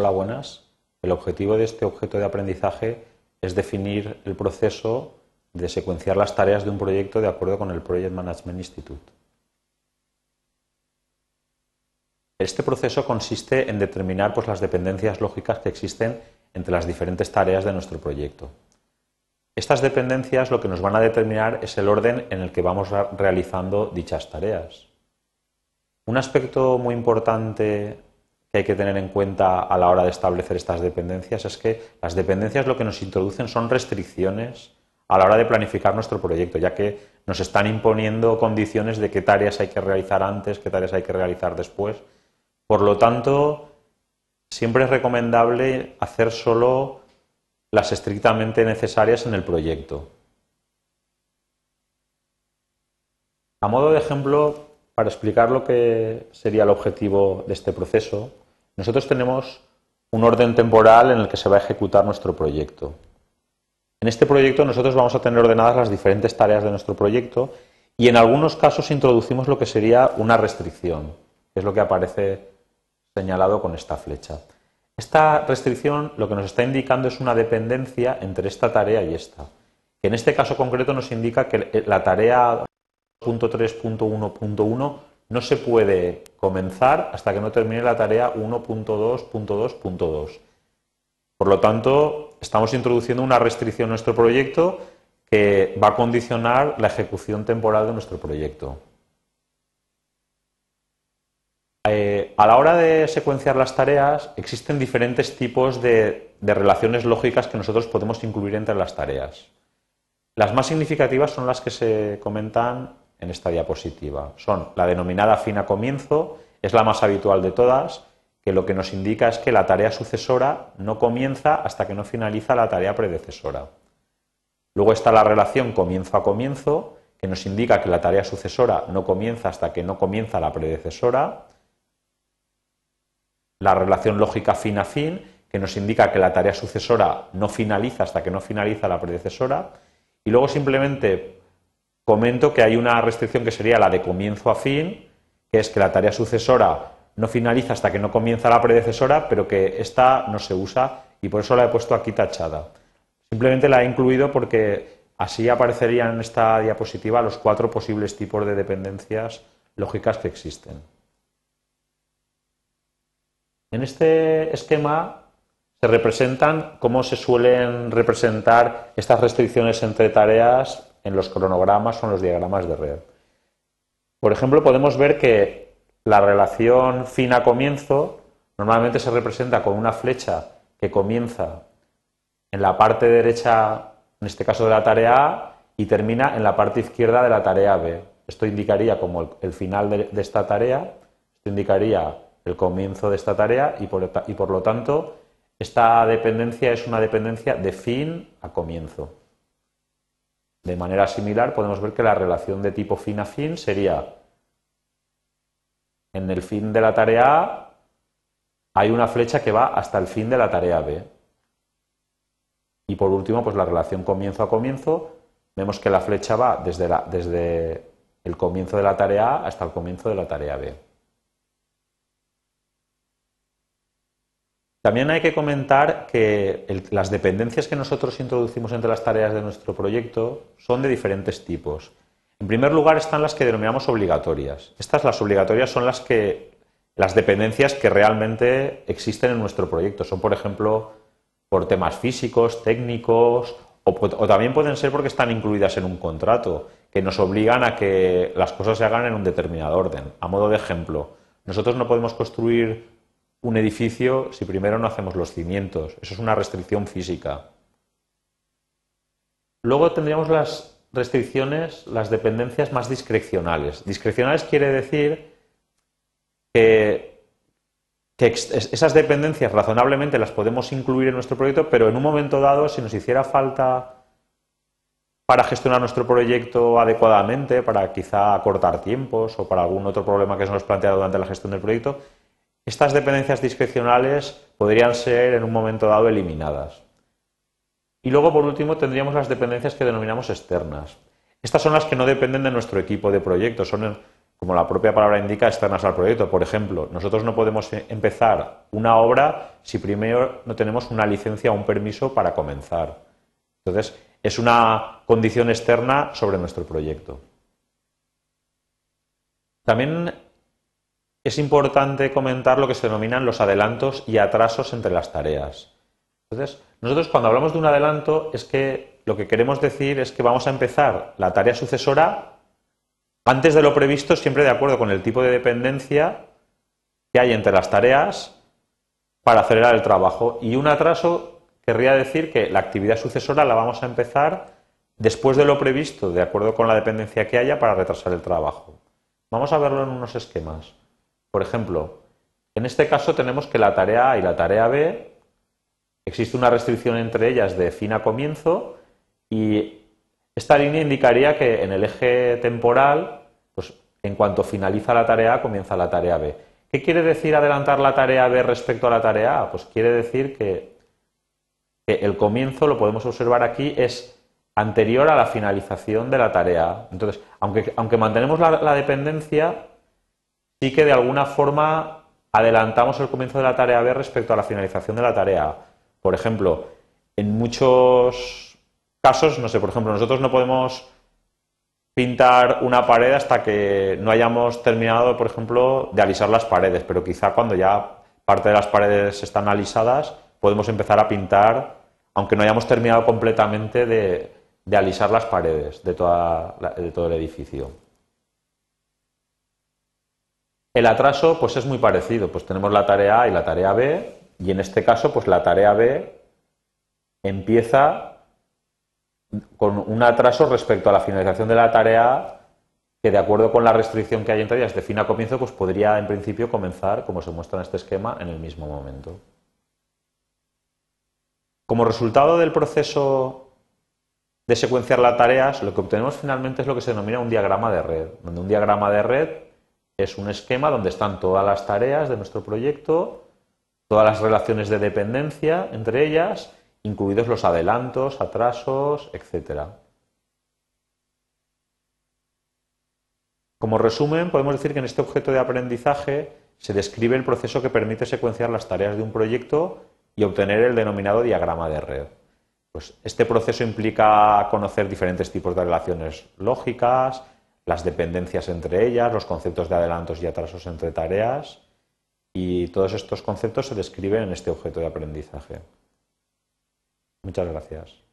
Hola, buenas. El objetivo de este objeto de aprendizaje es definir el proceso de secuenciar las tareas de un proyecto de acuerdo con el Project Management Institute. Este proceso consiste en determinar pues, las dependencias lógicas que existen entre las diferentes tareas de nuestro proyecto. Estas dependencias lo que nos van a determinar es el orden en el que vamos realizando dichas tareas. Un aspecto muy importante que hay que tener en cuenta a la hora de establecer estas dependencias es que las dependencias lo que nos introducen son restricciones a la hora de planificar nuestro proyecto, ya que nos están imponiendo condiciones de qué tareas hay que realizar antes, qué tareas hay que realizar después. Por lo tanto, siempre es recomendable hacer solo las estrictamente necesarias en el proyecto. A modo de ejemplo, para explicar lo que sería el objetivo de este proceso, nosotros tenemos un orden temporal en el que se va a ejecutar nuestro proyecto. En este proyecto nosotros vamos a tener ordenadas las diferentes tareas de nuestro proyecto y en algunos casos introducimos lo que sería una restricción, que es lo que aparece señalado con esta flecha. Esta restricción lo que nos está indicando es una dependencia entre esta tarea y esta. En este caso concreto nos indica que la tarea 1.3.1.1 no se puede comenzar hasta que no termine la tarea 1.2.2.2. Por lo tanto, estamos introduciendo una restricción en nuestro proyecto que va a condicionar la ejecución temporal de nuestro proyecto. Eh, a la hora de secuenciar las tareas, existen diferentes tipos de relaciones lógicas que nosotros podemos incluir entre las tareas. Las más significativas son las que se comentan en esta diapositiva. Son la denominada fin a comienzo, es la más habitual de todas, que lo que nos indica es que la tarea sucesora no comienza hasta que no finaliza la tarea predecesora. Luego está la relación comienzo a comienzo, que nos indica que la tarea sucesora no comienza hasta que no comienza la predecesora. La relación lógica fin a fin, que nos indica que la tarea sucesora no finaliza hasta que no finaliza la predecesora. Y luego simplemente comento que hay una restricción que sería la de comienzo a fin, que es que la tarea sucesora no finaliza hasta que no comienza la predecesora, pero que esta no se usa y por eso la he puesto aquí tachada. Simplemente la he incluido porque así aparecerían en esta diapositiva los cuatro posibles tipos de dependencias lógicas que existen. En este esquema se representan cómo se suelen representar estas restricciones entre tareas en los cronogramas o en los diagramas de red. Por ejemplo, podemos ver que la relación fin a comienzo normalmente se representa con una flecha que comienza en la parte derecha, en este caso de la tarea A, y termina en la parte izquierda de la tarea B. Esto indicaría como el, final de, esta tarea, esto indicaría el comienzo de esta tarea y y por lo tanto esta dependencia es una dependencia de fin a comienzo. De manera similar, podemos ver que la relación de tipo fin a fin sería en el fin de la tarea A hay una flecha que va hasta el fin de la tarea B. Y por último, pues la relación comienzo a comienzo, vemos que la flecha va desde, desde el comienzo de la tarea A hasta el comienzo de la tarea B. También hay que comentar que las dependencias que nosotros introducimos entre las tareas de nuestro proyecto son de diferentes tipos. En primer lugar están las que denominamos obligatorias. Estas, las obligatorias, son las que las dependencias que realmente existen en nuestro proyecto. Son, por ejemplo, por temas físicos, técnicos, o, o, también pueden ser porque están incluidas en un contrato, que nos obligan a que las cosas se hagan en un determinado orden. A modo de ejemplo, nosotros no podemos construir un edificio si primero no hacemos los cimientos. Eso es una restricción física. Luego tendríamos las restricciones, las dependencias más discrecionales. Discrecionales quiere decir que, esas dependencias razonablemente las podemos incluir en nuestro proyecto, pero en un momento dado, si nos hiciera falta para gestionar nuestro proyecto adecuadamente, para quizá acortar tiempos o para algún otro problema que se nos plantea durante la gestión del proyecto, estas dependencias discrecionales podrían ser en un momento dado eliminadas. Y luego, por último, tendríamos las dependencias que denominamos externas. Estas son las que no dependen de nuestro equipo de proyectos, son como la propia palabra indica, externas al proyecto. Por ejemplo, nosotros no podemos empezar una obra si primero no tenemos una licencia o un permiso para comenzar. Entonces, es una condición externa sobre nuestro proyecto. También es importante comentar lo que se denominan los adelantos y atrasos entre las tareas. Entonces, nosotros cuando hablamos de un adelanto es que lo que queremos decir es que vamos a empezar la tarea sucesora antes de lo previsto, siempre de acuerdo con el tipo de dependencia que hay entre las tareas para acelerar el trabajo. Y un atraso querría decir que la actividad sucesora la vamos a empezar después de lo previsto, de acuerdo con la dependencia que haya para retrasar el trabajo. Vamos a verlo en unos esquemas. Por ejemplo, en este caso tenemos que la tarea A y la tarea B existe una restricción entre ellas de fin a comienzo y esta línea indicaría que en el eje temporal, pues en cuanto finaliza la tarea A, comienza la tarea B. ¿Qué quiere decir adelantar la tarea B respecto a la tarea A? Pues quiere decir que, el comienzo, lo podemos observar aquí, es anterior a la finalización de la tarea A. Entonces, aunque, aunque mantenemos la, la dependencia, sí que de alguna forma adelantamos el comienzo de la tarea B respecto a la finalización de la tarea. Por ejemplo, en muchos casos, no sé, por ejemplo, nosotros no podemos pintar una pared hasta que no hayamos terminado, por ejemplo, de alisar las paredes, pero quizá cuando ya parte de las paredes están alisadas, podemos empezar a pintar, aunque no hayamos terminado completamente de, alisar las paredes de, de todo el edificio. El atraso, pues es muy parecido, pues tenemos la tarea A y la tarea B, y en este caso, pues la tarea B empieza con un atraso respecto a la finalización de la tarea que de acuerdo con la restricción que hay entre ellas de fin a comienzo, pues podría en principio comenzar, como se muestra en este esquema, en el mismo momento. Como resultado del proceso de secuenciar las tareas, lo que obtenemos finalmente es lo que se denomina un diagrama de red, donde un diagrama de red es un esquema donde están todas las tareas de nuestro proyecto, todas las relaciones de dependencia entre ellas incluidos los adelantos, atrasos, etc. Como resumen, podemos decir que en este objeto de aprendizaje se describe el proceso que permite secuenciar las tareas de un proyecto y obtener el denominado diagrama de red. Pues este proceso implica conocer diferentes tipos de relaciones lógicas, las dependencias entre ellas, los conceptos de adelantos y atrasos entre tareas, y todos estos conceptos se describen en este objeto de aprendizaje. Muchas gracias.